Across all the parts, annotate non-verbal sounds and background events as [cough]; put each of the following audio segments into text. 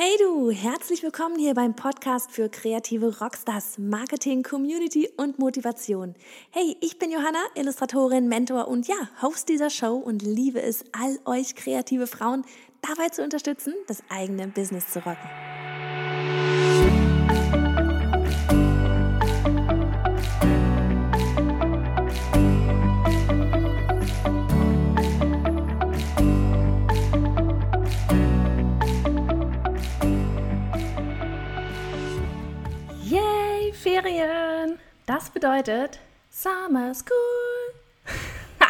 Hey du, herzlich willkommen hier beim Podcast für kreative Rockstars, Marketing, Community und Motivation. Hey, ich bin Johanna, Illustratorin, Mentor und ja, Host dieser Show und liebe es, all euch kreative Frauen dabei zu unterstützen, das eigene Business zu rocken. Ferien. Das bedeutet Summer School. [laughs]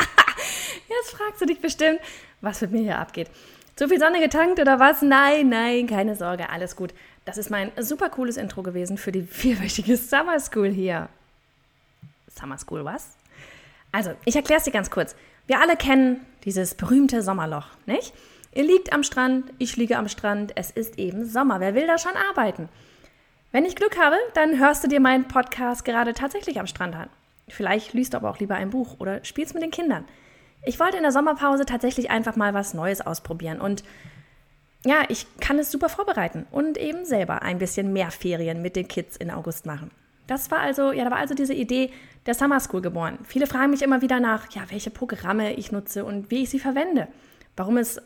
Jetzt fragst du dich bestimmt, was mit mir hier abgeht. Zu viel Sonne getankt oder was? Nein, nein, keine Sorge, alles gut. Das ist mein super cooles Intro gewesen für die [laughs] vierwöchige Summer School hier. Summer School, was? Also, ich erkläre es dir ganz kurz. Wir alle kennen dieses berühmte Sommerloch, nicht? Ihr liegt am Strand, ich liege am Strand, es ist eben Sommer. Wer will da schon arbeiten? Wenn ich Glück habe, dann hörst du dir meinen Podcast gerade tatsächlich am Strand an. Vielleicht liest du aber auch lieber ein Buch oder spielst mit den Kindern. Ich wollte in der Sommerpause tatsächlich einfach mal was Neues ausprobieren und ja, ich kann es super vorbereiten und eben selber ein bisschen mehr Ferien mit den Kids in August machen. Das war also, ja, da war also diese Idee der Summer School geboren. Viele fragen mich immer wieder nach, ja, welche Programme ich nutze und wie ich sie verwende. Warum es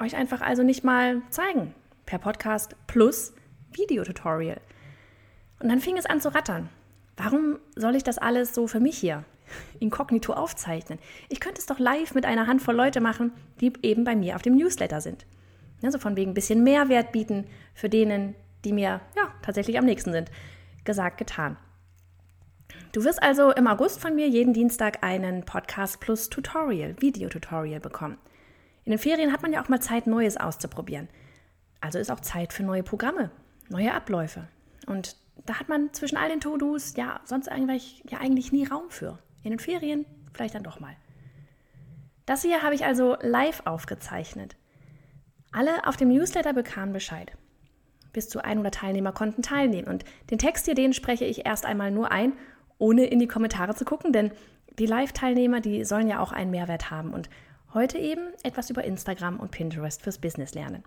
euch einfach also nicht mal zeigen per Podcast plus Videotutorial. Und dann fing es an zu rattern. Warum soll ich das alles so für mich hier inkognito aufzeichnen? Ich könnte es doch live mit einer Handvoll Leute machen, die eben bei mir auf dem Newsletter sind. Also von wegen ein bisschen Mehrwert bieten für denen, die mir ja tatsächlich am nächsten sind. Gesagt, getan. Du wirst also im August von mir jeden Dienstag einen Podcast plus Tutorial, Videotutorial bekommen. In den Ferien hat man ja auch mal Zeit, Neues auszuprobieren. Also ist auch Zeit für neue Programme, neue Abläufe. Und da hat man zwischen all den To-Dos ja sonst eigentlich, ja eigentlich nie Raum für. In den Ferien vielleicht dann doch mal. Das hier habe ich also live aufgezeichnet. Alle auf dem Newsletter bekamen Bescheid. Bis zu 100 Teilnehmer konnten teilnehmen. Und den Text hier, den spreche ich erst einmal nur ein, ohne in die Kommentare zu gucken, denn die Live-Teilnehmer, die sollen ja auch einen Mehrwert haben. Und heute eben etwas über Instagram und Pinterest fürs Business lernen.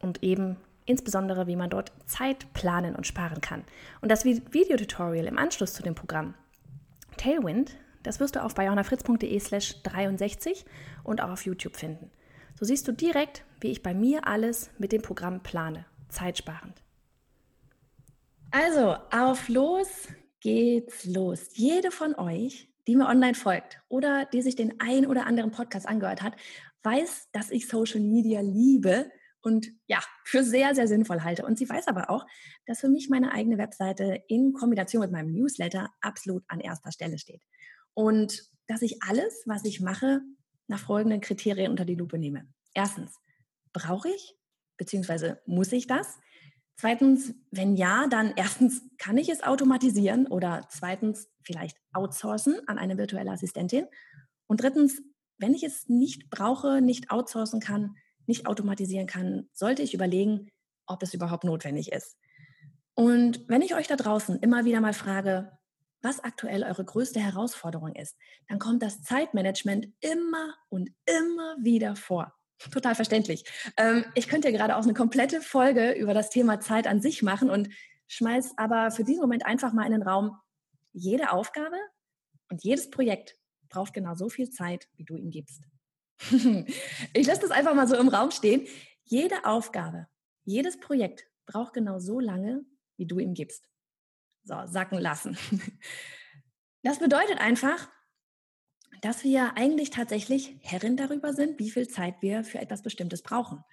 Und eben insbesondere wie man dort Zeit planen und sparen kann. Und das Videotutorial im Anschluss zu dem Programm Tailwind, das wirst du auf bayonafritz.de slash 63 und auch auf YouTube finden. So siehst du direkt, wie ich bei mir alles mit dem Programm plane, zeitsparend. Also, auf los geht's los. Jede von euch, die mir online folgt oder die sich den ein oder anderen Podcast angehört hat, weiß, dass ich Social Media liebe und ja, für sehr, sehr sinnvoll halte. Und sie weiß aber auch, dass für mich meine eigene Webseite in Kombination mit meinem Newsletter absolut an erster Stelle steht. Und dass ich alles, was ich mache, nach folgenden Kriterien unter die Lupe nehme. Erstens, brauche ich bzw. muss ich das? Zweitens, wenn ja, dann erstens, kann ich es automatisieren oder zweitens, vielleicht outsourcen an eine virtuelle Assistentin? Und drittens, wenn ich es nicht brauche, nicht outsourcen kann, nicht automatisieren kann, sollte ich überlegen, ob es überhaupt notwendig ist. Und wenn ich euch da draußen immer wieder mal frage, was aktuell eure größte Herausforderung ist, dann kommt das Zeitmanagement immer und immer wieder vor. Total verständlich. Ähm, ich könnte ja gerade auch eine komplette Folge über das Thema Zeit an sich machen und schmeiß aber für diesen Moment einfach mal in den Raum, jede Aufgabe und jedes Projekt braucht genau so viel Zeit, wie du ihm gibst. Ich lasse das einfach mal so im Raum stehen. Jede Aufgabe, jedes Projekt braucht genau so lange, wie du ihm gibst. So, sacken lassen. Das bedeutet einfach, dass wir eigentlich tatsächlich Herrin darüber sind, wie viel Zeit wir für etwas Bestimmtes brauchen.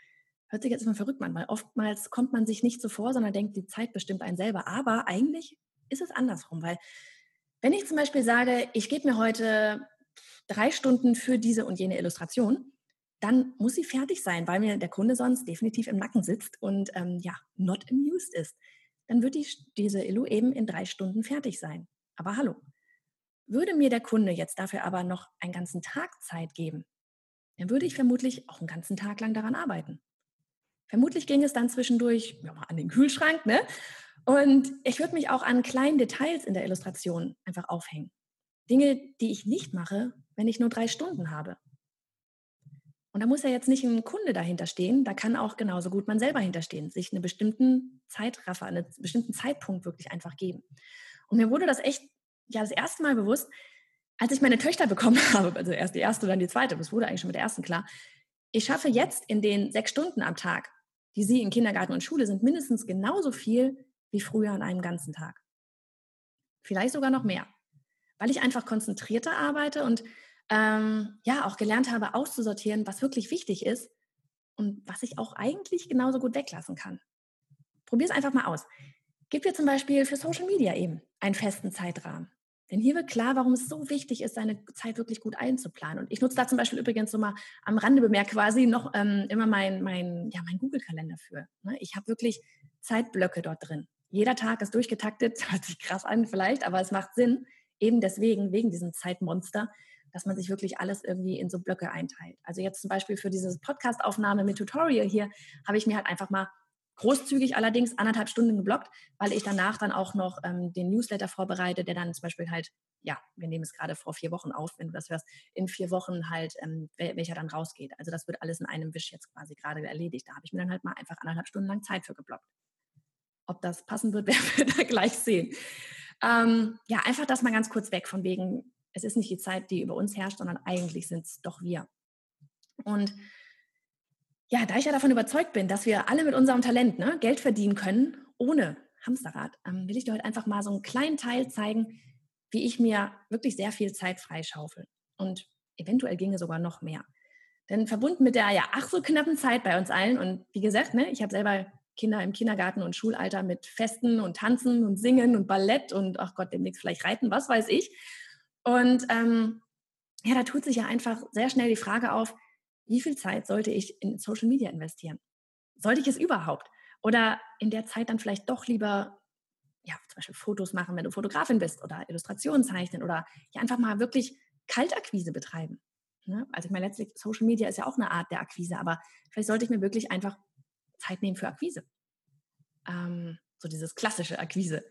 Hört sich jetzt immer verrückt an, weil oftmals kommt man sich nicht so vor, sondern denkt, die Zeit bestimmt einen selber. Aber eigentlich ist es andersrum, weil wenn ich zum Beispiel sage, ich gebe mir heute drei Stunden für diese und jene Illustration, dann muss sie fertig sein, weil mir der Kunde sonst definitiv im Nacken sitzt und ähm, ja, not amused ist. Dann wird die, diese Illu eben in drei Stunden fertig sein. Aber hallo, würde mir der Kunde jetzt dafür aber noch einen ganzen Tag Zeit geben, dann würde ich vermutlich auch einen ganzen Tag lang daran arbeiten. Vermutlich ging es dann zwischendurch ja, mal an den Kühlschrank, ne? Und ich würde mich auch an kleinen Details in der Illustration einfach aufhängen. Dinge, die ich nicht mache, wenn ich nur drei Stunden habe. Und da muss ja jetzt nicht ein Kunde dahinter stehen, da kann auch genauso gut man selber hinterstehen, sich einen bestimmten Zeitraffer, einen bestimmten Zeitpunkt wirklich einfach geben. Und mir wurde das echt ja das erste Mal bewusst, als ich meine Töchter bekommen [laughs] habe, also erst die erste, dann die zweite, das wurde eigentlich schon mit der ersten klar. Ich schaffe jetzt in den sechs Stunden am Tag, die sie in Kindergarten und Schule sind, mindestens genauso viel wie früher an einem ganzen Tag. Vielleicht sogar noch mehr, weil ich einfach konzentrierter arbeite und ähm, ja auch gelernt habe, auszusortieren, was wirklich wichtig ist und was ich auch eigentlich genauso gut weglassen kann. Probier es einfach mal aus. Gib dir zum Beispiel für Social Media eben einen festen Zeitrahmen. Denn hier wird klar, warum es so wichtig ist, seine Zeit wirklich gut einzuplanen. Und ich nutze da zum Beispiel übrigens so mal am Rande bemerkt quasi noch ähm, immer mein, mein, ja, mein Google-Kalender für. Ne? Ich habe wirklich Zeitblöcke dort drin. Jeder Tag ist durchgetaktet, [laughs] hört sich krass an vielleicht, aber es macht Sinn, eben deswegen, wegen diesem Zeitmonster, dass man sich wirklich alles irgendwie in so Blöcke einteilt. Also jetzt zum Beispiel für diese Podcast-Aufnahme mit Tutorial hier habe ich mir halt einfach mal großzügig allerdings anderthalb Stunden geblockt, weil ich danach dann auch noch ähm, den Newsletter vorbereite, der dann zum Beispiel halt, ja, wir nehmen es gerade vor vier Wochen auf, wenn du das hörst, in vier Wochen halt, ähm, welcher dann rausgeht. Also das wird alles in einem Wisch jetzt quasi gerade erledigt. Da habe ich mir dann halt mal einfach anderthalb Stunden lang Zeit für geblockt. Ob das passen wird, [laughs] werden wir da gleich sehen. Ähm, ja, einfach das mal ganz kurz weg von wegen, es ist nicht die Zeit, die über uns herrscht, sondern eigentlich sind es doch wir. Und ja, da ich ja davon überzeugt bin, dass wir alle mit unserem Talent ne, Geld verdienen können, ohne Hamsterrad, ähm, will ich dir heute einfach mal so einen kleinen Teil zeigen, wie ich mir wirklich sehr viel Zeit freischaufel. Und eventuell ginge sogar noch mehr. Denn verbunden mit der ja ach so knappen Zeit bei uns allen und wie gesagt, ne, ich habe selber Kinder im Kindergarten und Schulalter mit Festen und Tanzen und Singen und Ballett und ach Gott, demnächst vielleicht Reiten, was weiß ich. Und ähm, ja, da tut sich ja einfach sehr schnell die Frage auf, wie viel Zeit sollte ich in Social Media investieren? Sollte ich es überhaupt? Oder in der Zeit dann vielleicht doch lieber, ja, zum Beispiel Fotos machen, wenn du Fotografin bist oder Illustrationen zeichnen oder ja einfach mal wirklich Kaltakquise betreiben. Ne? Also ich meine, letztlich Social Media ist ja auch eine Art der Akquise, aber vielleicht sollte ich mir wirklich einfach Zeit nehmen für Akquise. Ähm, so dieses klassische Akquise.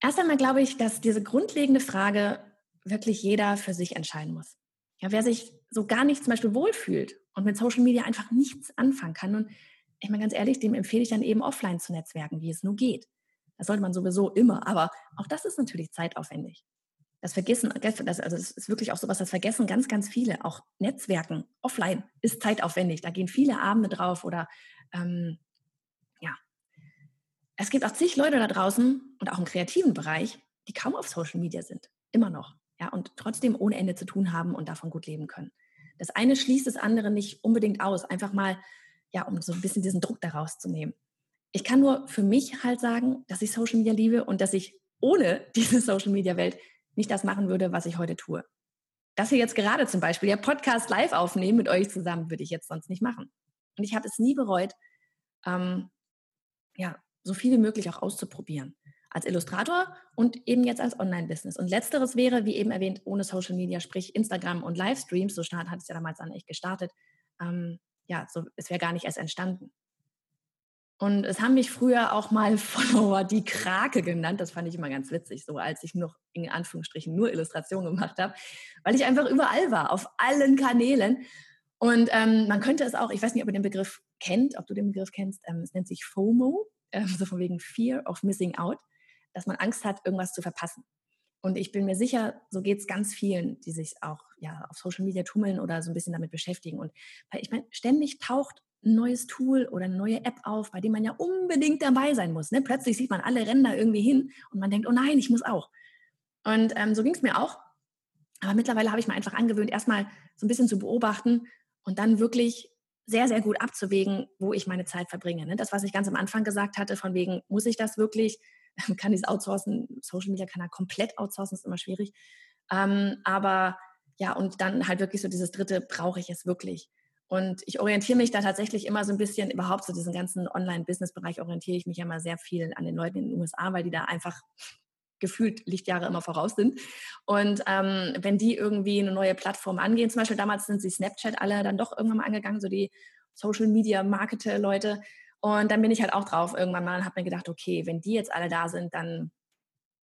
Erst einmal glaube ich, dass diese grundlegende Frage wirklich jeder für sich entscheiden muss. Ja, wer sich so gar nicht zum Beispiel wohlfühlt und mit Social Media einfach nichts anfangen kann. Und ich meine ganz ehrlich, dem empfehle ich dann eben offline zu netzwerken, wie es nur geht. Das sollte man sowieso immer, aber auch das ist natürlich zeitaufwendig. Das Vergessen, das, also das ist wirklich auch sowas, das vergessen ganz, ganz viele. Auch Netzwerken offline ist zeitaufwendig. Da gehen viele Abende drauf oder ähm, ja. Es gibt auch zig Leute da draußen und auch im kreativen Bereich, die kaum auf Social Media sind. Immer noch ja, und trotzdem ohne Ende zu tun haben und davon gut leben können. Das eine schließt das andere nicht unbedingt aus, einfach mal, ja, um so ein bisschen diesen Druck daraus zu nehmen. Ich kann nur für mich halt sagen, dass ich Social Media liebe und dass ich ohne [laughs] diese Social Media Welt nicht das machen würde, was ich heute tue. Das hier jetzt gerade zum Beispiel, der Podcast live aufnehmen mit euch zusammen, würde ich jetzt sonst nicht machen. Und ich habe es nie bereut, ähm, ja, so viel wie möglich auch auszuprobieren als Illustrator und eben jetzt als Online-Business. Und letzteres wäre, wie eben erwähnt, ohne Social Media, sprich Instagram und Livestreams, so start, hat es ja damals dann echt gestartet, ähm, ja, so, es wäre gar nicht erst entstanden. Und es haben mich früher auch mal [laughs] Follower die Krake genannt. Das fand ich immer ganz witzig, so als ich noch in Anführungsstrichen nur Illustrationen gemacht habe, weil ich einfach überall war, auf allen Kanälen. Und ähm, man könnte es auch, ich weiß nicht, ob ihr den Begriff kennt, ob du den Begriff kennst, ähm, es nennt sich FOMO, äh, so von wegen Fear of Missing Out dass man Angst hat, irgendwas zu verpassen. Und ich bin mir sicher, so geht es ganz vielen, die sich auch ja, auf Social Media tummeln oder so ein bisschen damit beschäftigen. Und ich meine, ständig taucht ein neues Tool oder eine neue App auf, bei dem man ja unbedingt dabei sein muss. Ne? Plötzlich sieht man alle da irgendwie hin und man denkt, oh nein, ich muss auch. Und ähm, so ging es mir auch. Aber mittlerweile habe ich mir einfach angewöhnt, erstmal so ein bisschen zu beobachten und dann wirklich sehr, sehr gut abzuwägen, wo ich meine Zeit verbringe. Ne? Das, was ich ganz am Anfang gesagt hatte, von wegen, muss ich das wirklich? [laughs] kann ich es outsourcen. Social Media kann er komplett outsourcen, ist immer schwierig. Ähm, aber ja, und dann halt wirklich so dieses dritte, brauche ich es wirklich? Und ich orientiere mich da tatsächlich immer so ein bisschen, überhaupt so diesen ganzen Online-Business-Bereich orientiere ich mich ja immer sehr viel an den Leuten in den USA, weil die da einfach gefühlt Lichtjahre immer voraus sind. Und ähm, wenn die irgendwie eine neue Plattform angehen, zum Beispiel damals sind sie Snapchat alle dann doch irgendwann mal angegangen, so die Social Media Marketer Leute, und dann bin ich halt auch drauf irgendwann mal und habe mir gedacht, okay, wenn die jetzt alle da sind, dann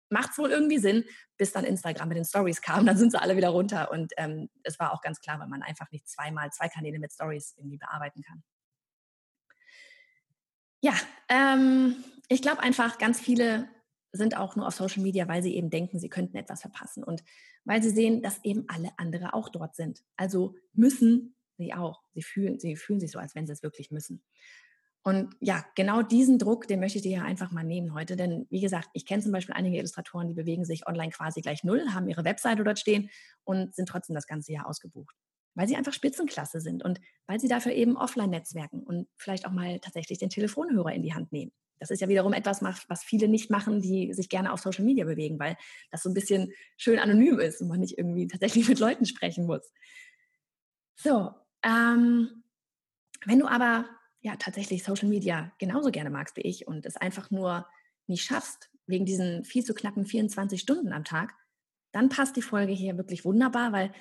macht's wohl irgendwie Sinn, bis dann Instagram mit den Stories kam, dann sind sie alle wieder runter und ähm, es war auch ganz klar, weil man einfach nicht zweimal zwei Kanäle mit Stories irgendwie bearbeiten kann. Ja, ähm, ich glaube einfach, ganz viele sind auch nur auf Social Media, weil sie eben denken, sie könnten etwas verpassen und weil sie sehen, dass eben alle andere auch dort sind. Also müssen sie auch. Sie fühlen, sie fühlen sich so, als wenn sie es wirklich müssen. Und ja, genau diesen Druck, den möchte ich dir ja einfach mal nehmen heute. Denn wie gesagt, ich kenne zum Beispiel einige Illustratoren, die bewegen sich online quasi gleich null, haben ihre Webseite dort stehen und sind trotzdem das ganze Jahr ausgebucht. Weil sie einfach Spitzenklasse sind und weil sie dafür eben offline netzwerken und vielleicht auch mal tatsächlich den Telefonhörer in die Hand nehmen. Das ist ja wiederum etwas, was viele nicht machen, die sich gerne auf Social Media bewegen, weil das so ein bisschen schön anonym ist und man nicht irgendwie [laughs] tatsächlich mit Leuten sprechen muss. So, ähm, wenn du aber ja tatsächlich Social Media genauso gerne magst wie ich und es einfach nur nicht schaffst, wegen diesen viel zu knappen 24 Stunden am Tag, dann passt die Folge hier wirklich wunderbar, weil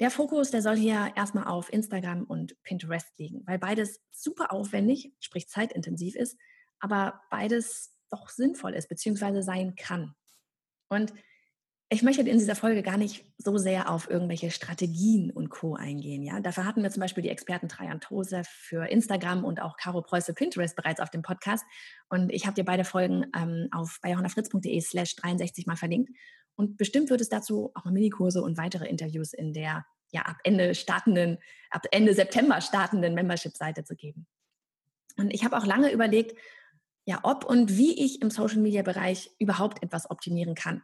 der Fokus, der soll hier erstmal auf Instagram und Pinterest liegen, weil beides super aufwendig, sprich zeitintensiv ist, aber beides doch sinnvoll ist, beziehungsweise sein kann. Und ich möchte in dieser Folge gar nicht so sehr auf irgendwelche Strategien und Co. eingehen. Ja? Dafür hatten wir zum Beispiel die Experten Trajan Tose für Instagram und auch Caro Preuße Pinterest bereits auf dem Podcast. Und ich habe dir beide Folgen ähm, auf bayerhonnerfritz.de slash 63 mal verlinkt. Und bestimmt wird es dazu auch mal Minikurse und weitere Interviews in der ja ab Ende startenden, ab Ende September startenden Membership-Seite zu geben. Und ich habe auch lange überlegt, ja, ob und wie ich im Social-Media-Bereich überhaupt etwas optimieren kann.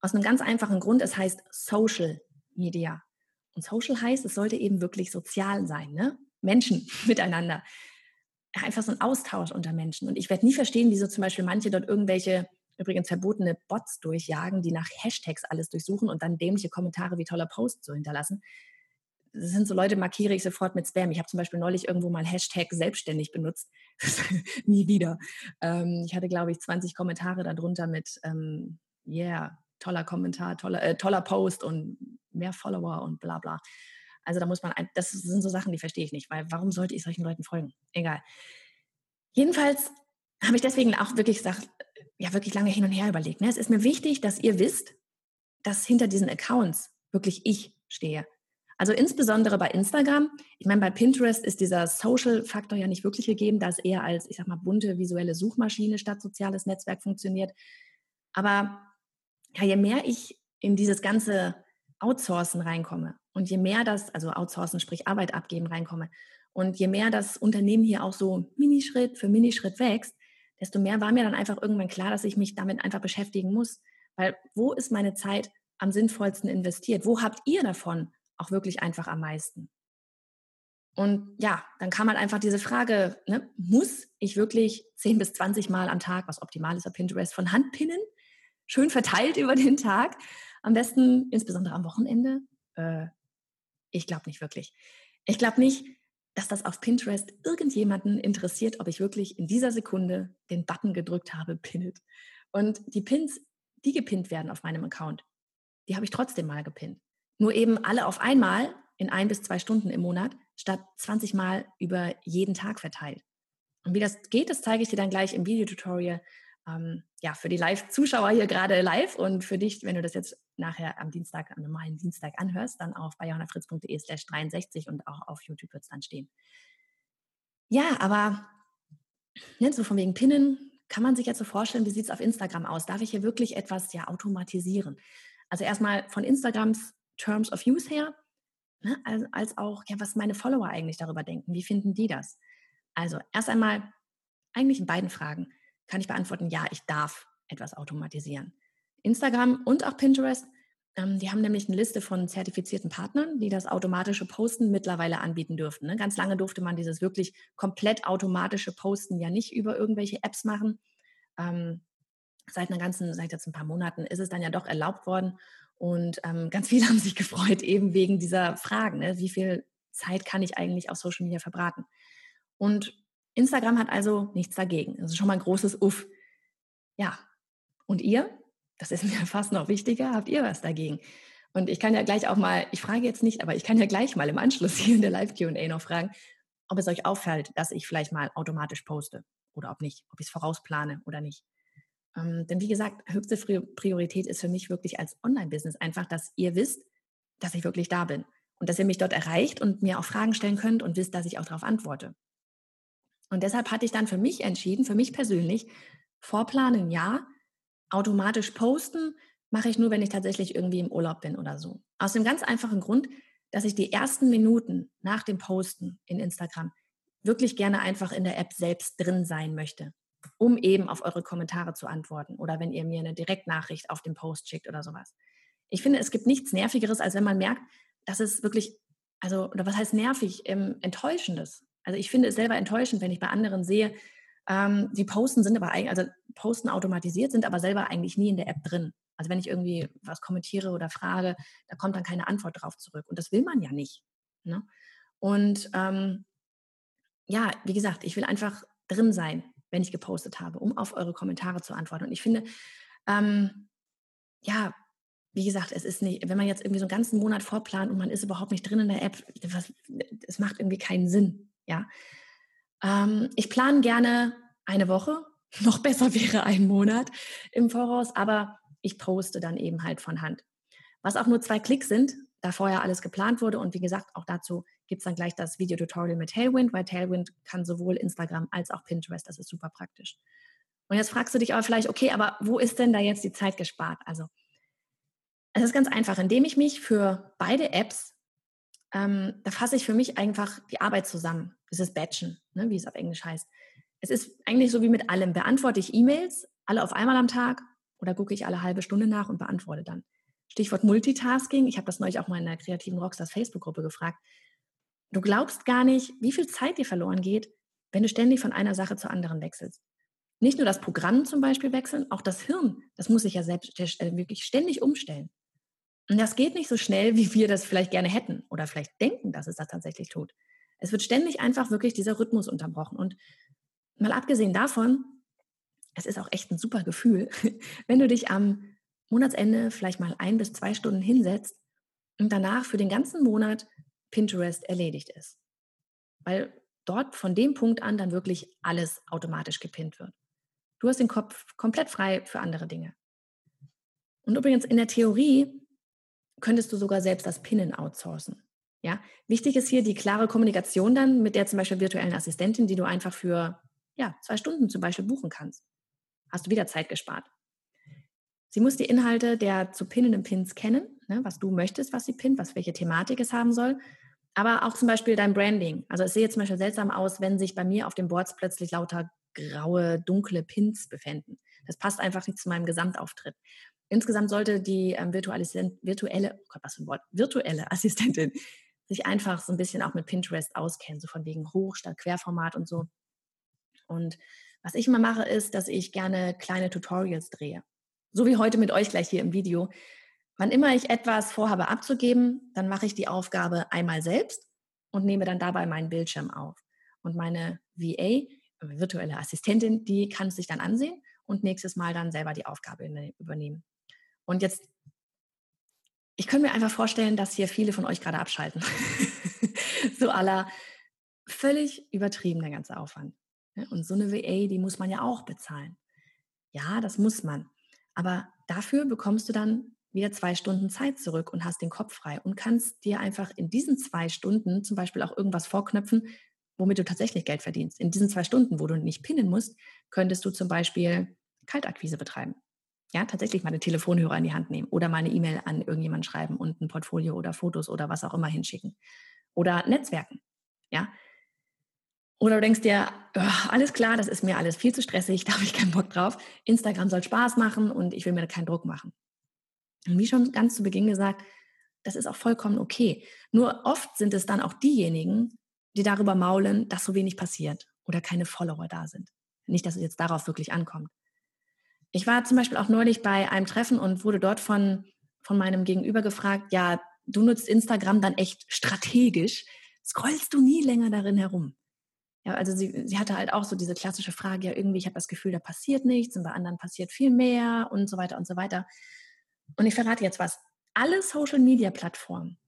Aus einem ganz einfachen Grund, es heißt Social Media. Und Social heißt, es sollte eben wirklich sozial sein, ne? Menschen [laughs] miteinander. Einfach so ein Austausch unter Menschen. Und ich werde nie verstehen, wieso zum Beispiel manche dort irgendwelche übrigens verbotene Bots durchjagen, die nach Hashtags alles durchsuchen und dann dämliche Kommentare wie toller Post so hinterlassen. Das sind so Leute, markiere ich sofort mit Spam. Ich habe zum Beispiel neulich irgendwo mal Hashtag selbstständig benutzt. [laughs] Nie wieder. Ähm, ich hatte, glaube ich, 20 Kommentare darunter mit, ähm, yeah, toller Kommentar, toller, äh, toller Post und mehr Follower und bla bla. Also da muss man, das sind so Sachen, die verstehe ich nicht, weil warum sollte ich solchen Leuten folgen? Egal. Jedenfalls habe ich deswegen auch wirklich gesagt, ja, wirklich lange hin und her überlegt. Ne? Es ist mir wichtig, dass ihr wisst, dass hinter diesen Accounts wirklich ich stehe. Also insbesondere bei Instagram. Ich meine, bei Pinterest ist dieser Social-Faktor ja nicht wirklich gegeben, da es eher als, ich sag mal, bunte visuelle Suchmaschine statt soziales Netzwerk funktioniert. Aber ja, je mehr ich in dieses ganze Outsourcen reinkomme und je mehr das, also Outsourcen, sprich Arbeit abgeben reinkomme und je mehr das Unternehmen hier auch so Minischritt für Minischritt wächst, desto mehr war mir dann einfach irgendwann klar, dass ich mich damit einfach beschäftigen muss. Weil wo ist meine Zeit am sinnvollsten investiert? Wo habt ihr davon auch wirklich einfach am meisten? Und ja, dann kam halt einfach diese Frage, ne, muss ich wirklich 10 bis 20 Mal am Tag, was optimal ist auf Pinterest, von Hand pinnen? Schön verteilt über den Tag. Am besten, insbesondere am Wochenende. Äh, ich glaube nicht wirklich. Ich glaube nicht, dass das auf Pinterest irgendjemanden interessiert, ob ich wirklich in dieser Sekunde den Button gedrückt habe, pinnet. Und die Pins, die gepinnt werden auf meinem Account, die habe ich trotzdem mal gepinnt. Nur eben alle auf einmal in ein bis zwei Stunden im Monat statt 20 Mal über jeden Tag verteilt. Und wie das geht, das zeige ich dir dann gleich im Videotutorial ähm, ja, für die Live-Zuschauer hier gerade live und für dich, wenn du das jetzt nachher am Dienstag, am normalen Dienstag anhörst, dann auf bayerhonnerfritz.de slash 63 und auch auf YouTube wird es dann stehen. Ja, aber ne, so von wegen Pinnen kann man sich jetzt so vorstellen, wie sieht es auf Instagram aus? Darf ich hier wirklich etwas ja automatisieren? Also erstmal von Instagrams Terms of Use her, ne, als, als auch, ja, was meine Follower eigentlich darüber denken. Wie finden die das? Also erst einmal eigentlich in beiden Fragen kann ich beantworten, ja, ich darf etwas automatisieren. Instagram und auch Pinterest, ähm, die haben nämlich eine Liste von zertifizierten Partnern, die das automatische Posten mittlerweile anbieten dürften. Ne? Ganz lange durfte man dieses wirklich komplett automatische Posten ja nicht über irgendwelche Apps machen. Ähm, seit einer ganzen, seit jetzt ein paar Monaten ist es dann ja doch erlaubt worden. Und ähm, ganz viele [laughs] haben sich gefreut, eben wegen dieser Fragen. Ne? Wie viel Zeit kann ich eigentlich auf Social Media verbraten? Und Instagram hat also nichts dagegen. Das ist schon mal ein großes Uff. Ja. Und ihr? Das ist [laughs] mir fast noch wichtiger. Habt ihr was dagegen? Und ich kann ja gleich auch mal, ich frage jetzt nicht, aber ich kann ja gleich mal im Anschluss [laughs] hier in der Live-Q&A noch fragen, ob es euch auffällt, dass ich vielleicht mal automatisch poste oder ob nicht, ob ich es vorausplane oder nicht. Ähm, denn wie gesagt, höchste Priorität ist für mich wirklich als Online-Business einfach, dass ihr wisst, dass ich wirklich da bin und dass ihr mich dort erreicht und mir auch Fragen stellen könnt und wisst, dass ich auch darauf antworte. Und deshalb hatte ich dann für mich entschieden, für mich persönlich, vorplanen ja, automatisch posten mache ich nur, wenn ich tatsächlich irgendwie im Urlaub bin oder so. Aus dem ganz einfachen Grund, dass ich die ersten Minuten nach dem Posten in Instagram wirklich gerne einfach in der App selbst drin sein möchte, um eben auf eure Kommentare zu antworten oder wenn ihr mir eine Direktnachricht auf den Post schickt oder sowas. Ich finde, es gibt nichts Nervigeres, als wenn man merkt, dass es wirklich, also, oder was heißt nervig, ähm, enttäuschendes. Also ich finde es selber enttäuschend, wenn ich bei anderen sehe, ähm, die posten sind aber eigentlich, also posten automatisiert sind, aber selber eigentlich nie in der App drin. Also wenn ich irgendwie was kommentiere oder frage, da kommt dann keine Antwort drauf zurück. Und das will man ja nicht. Ne? Und ähm, ja, wie gesagt, ich will einfach drin sein, wenn ich gepostet habe, um auf eure Kommentare zu antworten. Und ich finde, ähm, ja, wie gesagt, es ist nicht, wenn man jetzt irgendwie so einen ganzen Monat vorplant und man ist überhaupt nicht drin in der App, es macht irgendwie keinen Sinn. Ja, ähm, ich plane gerne eine Woche. [laughs] Noch besser wäre ein Monat im Voraus, aber ich poste dann eben halt von Hand. Was auch nur zwei Klicks sind, da vorher alles geplant wurde. Und wie gesagt, auch dazu gibt es dann gleich das Videotutorial mit Tailwind, weil Tailwind kann sowohl Instagram als auch Pinterest. Das ist super praktisch. Und jetzt fragst du dich aber vielleicht, okay, aber wo ist denn da jetzt die Zeit gespart? Also, es ist ganz einfach, indem ich mich für beide Apps, ähm, da fasse ich für mich einfach die Arbeit zusammen. Das ist Batchen, ne, wie es auf Englisch heißt. Es ist eigentlich so wie mit allem. Beantworte ich E-Mails, alle auf einmal am Tag, oder gucke ich alle halbe Stunde nach und beantworte dann. Stichwort Multitasking. Ich habe das neulich auch mal in der kreativen Rockstars Facebook-Gruppe gefragt. Du glaubst gar nicht, wie viel Zeit dir verloren geht, wenn du ständig von einer Sache zur anderen wechselst. Nicht nur das Programm zum Beispiel wechseln, auch das Hirn, das muss sich ja selbst äh, wirklich ständig umstellen. Und das geht nicht so schnell, wie wir das vielleicht gerne hätten oder vielleicht denken, dass es das tatsächlich tut. Es wird ständig einfach wirklich dieser Rhythmus unterbrochen. Und mal abgesehen davon, es ist auch echt ein super Gefühl, [laughs] wenn du dich am Monatsende vielleicht mal ein bis zwei Stunden hinsetzt und danach für den ganzen Monat Pinterest erledigt ist. Weil dort von dem Punkt an dann wirklich alles automatisch gepinnt wird. Du hast den Kopf komplett frei für andere Dinge. Und übrigens in der Theorie könntest du sogar selbst das Pinnen outsourcen. Ja, wichtig ist hier die klare Kommunikation dann mit der zum Beispiel virtuellen Assistentin, die du einfach für ja, zwei Stunden zum Beispiel buchen kannst. Hast du wieder Zeit gespart. Sie muss die Inhalte der zu pinnenden Pins kennen, ne, was du möchtest, was sie pinnt, was welche Thematik es haben soll. Aber auch zum Beispiel dein Branding. Also es sehe zum Beispiel seltsam aus, wenn sich bei mir auf den Boards plötzlich lauter graue, dunkle Pins befinden. Das passt einfach nicht zu meinem Gesamtauftritt. Insgesamt sollte die ähm, virtuelle, virtuelle, oh Gott, was für ein Wort, virtuelle Assistentin [laughs] sich einfach so ein bisschen auch mit Pinterest auskennen, so von wegen Hoch statt Querformat und so. Und was ich immer mache, ist, dass ich gerne kleine Tutorials drehe so wie heute mit euch gleich hier im Video. Wann immer ich etwas vorhabe abzugeben, dann mache ich die Aufgabe einmal selbst und nehme dann dabei meinen Bildschirm auf. Und meine VA, virtuelle Assistentin, die kann sich dann ansehen und nächstes Mal dann selber die Aufgabe übernehmen. Und jetzt, ich könnte mir einfach vorstellen, dass hier viele von euch gerade abschalten. [laughs] so aller völlig übertrieben der ganze Aufwand. Und so eine VA, die muss man ja auch bezahlen. Ja, das muss man. Aber dafür bekommst du dann wieder zwei Stunden Zeit zurück und hast den Kopf frei und kannst dir einfach in diesen zwei Stunden zum Beispiel auch irgendwas vorknöpfen, womit du tatsächlich Geld verdienst. In diesen zwei Stunden, wo du nicht pinnen musst, könntest du zum Beispiel Kaltakquise betreiben. Ja, tatsächlich mal eine Telefonhörer in die Hand nehmen oder mal eine E-Mail an irgendjemanden schreiben und ein Portfolio oder Fotos oder was auch immer hinschicken. Oder Netzwerken. Ja, oder du denkst dir, alles klar, das ist mir alles viel zu stressig, [laughs] da habe ich keinen Bock drauf. Instagram soll Spaß machen und ich will mir keinen Druck machen. Und wie schon ganz zu Beginn gesagt, das ist auch vollkommen okay. Nur oft sind es dann auch diejenigen, die darüber maulen, dass so wenig passiert oder keine Follower da sind. Nicht, dass es jetzt darauf wirklich ankommt. Ich war zum Beispiel auch neulich bei einem Treffen und wurde dort von, von meinem Gegenüber gefragt, ja, du nutzt Instagram dann echt strategisch. Scrollst du nie länger darin herum? Ja, also sie, sie hatte halt auch so diese klassische Frage, ja, irgendwie, ich habe das Gefühl, da passiert nichts und bei anderen passiert viel mehr und so weiter und so weiter. Und ich verrate jetzt was. Alle Social-Media-Plattformen,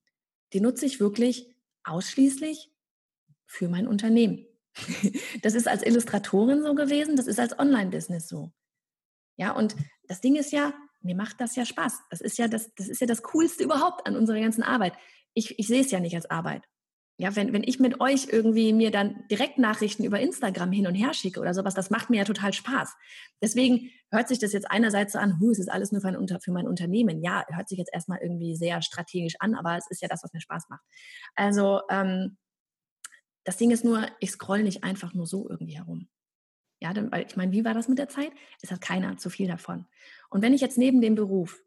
die nutze ich wirklich ausschließlich für mein Unternehmen. [laughs] Das ist als Illustratorin so gewesen, das ist als Online-Business so. Ja, und das Ding ist ja, mir macht das ja Spaß. Das ist ja das, das ist ja das Coolste überhaupt an unserer ganzen Arbeit. Ich, ich sehe es ja nicht als Arbeit. Ja, wenn, wenn ich mit euch irgendwie mir dann Direktnachrichten über Instagram hin und her schicke oder sowas, das macht mir ja total Spaß. Deswegen hört sich das jetzt einerseits so an, hu, es ist alles nur für, ein, für mein Unternehmen. Ja, hört sich jetzt erstmal irgendwie sehr strategisch an, aber es ist ja das, was mir Spaß macht. Also, ähm, das Ding ist nur, ich scroll nicht einfach nur so irgendwie herum. Ja, denn, weil ich meine, wie war das mit der Zeit? Es hat keiner zu viel davon. Und wenn ich jetzt neben dem Beruf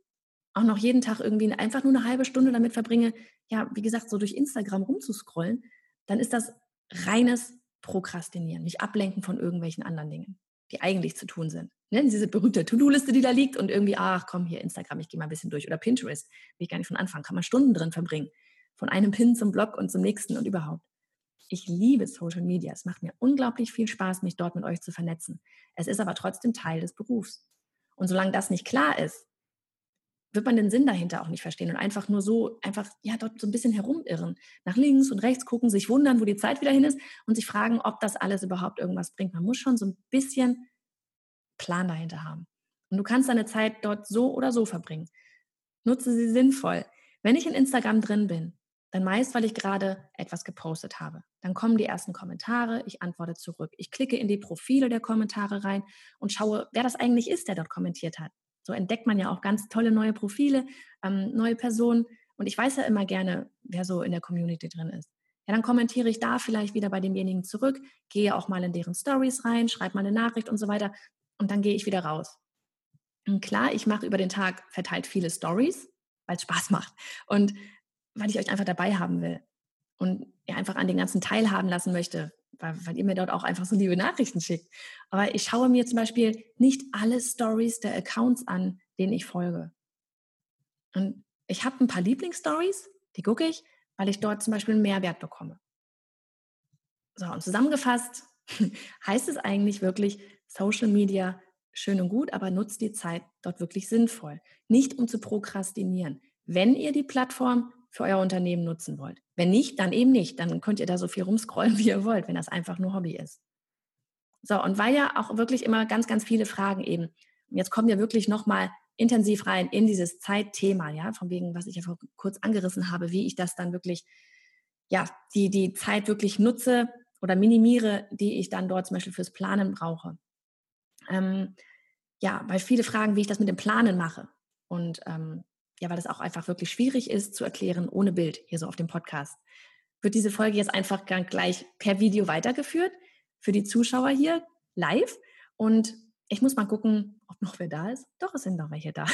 auch noch jeden Tag irgendwie einfach nur eine halbe Stunde damit verbringe, ja, wie gesagt, so durch Instagram rumzuscrollen, dann ist das reines Prokrastinieren, mich ablenken von irgendwelchen anderen Dingen, die eigentlich zu tun sind. Ne? Diese berühmte To-Do-Liste, die da liegt und irgendwie, ach komm, hier Instagram, ich gehe mal ein bisschen durch. Oder Pinterest, will ich gar nicht von Anfang, kann man Stunden drin verbringen. Von einem Pin zum Blog und zum nächsten und überhaupt. Ich liebe Social Media. Es macht mir unglaublich viel Spaß, mich dort mit euch zu vernetzen. Es ist aber trotzdem Teil des Berufs. Und solange das nicht klar ist, wird man den Sinn dahinter auch nicht verstehen und einfach nur so, einfach, ja, dort so ein bisschen herumirren. Nach links und rechts gucken, sich wundern, wo die Zeit wieder hin ist und sich fragen, ob das alles überhaupt irgendwas bringt. Man muss schon so ein bisschen Plan dahinter haben. Und du kannst deine Zeit dort so oder so verbringen. Nutze sie sinnvoll. Wenn ich in Instagram drin bin, dann meist, weil ich gerade etwas gepostet habe. Dann kommen die ersten Kommentare, ich antworte zurück. Ich klicke in die Profile der Kommentare rein und schaue, wer das eigentlich ist, der dort kommentiert hat. So entdeckt man ja auch ganz tolle neue Profile, ähm, neue Personen. Und ich weiß ja immer gerne, wer so in der Community drin ist. Ja, dann kommentiere ich da vielleicht wieder bei demjenigen zurück, gehe auch mal in deren Stories rein, schreibe mal eine Nachricht und so weiter. Und dann gehe ich wieder raus. Und klar, ich mache über den Tag verteilt viele Stories, weil es Spaß macht. Und weil ich euch einfach dabei haben will. Und ja, einfach an den ganzen teilhaben lassen möchte, weil, weil, ihr mir dort auch einfach so liebe Nachrichten schickt. Aber ich schaue mir zum Beispiel nicht alle Stories der Accounts an, denen ich folge. Und ich habe ein paar Lieblingsstories, die gucke ich, weil ich dort zum Beispiel einen Mehrwert bekomme. So, und zusammengefasst [laughs] heißt es eigentlich wirklich, Social Media schön und gut, aber nutzt die Zeit dort wirklich sinnvoll. Nicht um zu prokrastinieren. Wenn ihr die Plattform für euer Unternehmen nutzen wollt. Wenn nicht, dann eben nicht. Dann könnt ihr da so viel rumscrollen, [laughs] wie ihr wollt, wenn das einfach nur Hobby ist. So, und weil ja auch wirklich immer ganz, ganz viele Fragen eben, jetzt kommen wir wirklich nochmal intensiv rein in dieses Zeitthema, ja, von wegen, was ich ja vor kurz angerissen habe, wie ich das dann wirklich, ja, die, die Zeit wirklich nutze oder minimiere, die ich dann dort zum Beispiel fürs Planen brauche. Ähm, ja, weil viele fragen, wie ich das mit dem Planen mache. Und ähm, ja, weil das auch einfach wirklich schwierig ist zu erklären ohne Bild hier so auf dem Podcast, wird diese Folge jetzt einfach gleich per Video weitergeführt für die Zuschauer hier live. Und ich muss mal gucken, ob noch wer da ist. Doch, es sind noch welche da.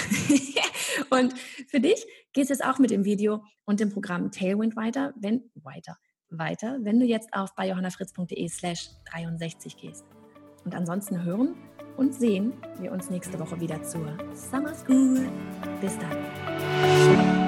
[laughs] und für dich geht es jetzt auch mit dem Video und dem Programm Tailwind weiter, wenn weiter, weiter, wenn du jetzt auf bei johannafritz.de slash 63 gehst. Und ansonsten hören und sehen wir uns nächste Woche wieder zur Summer School. Bis dann.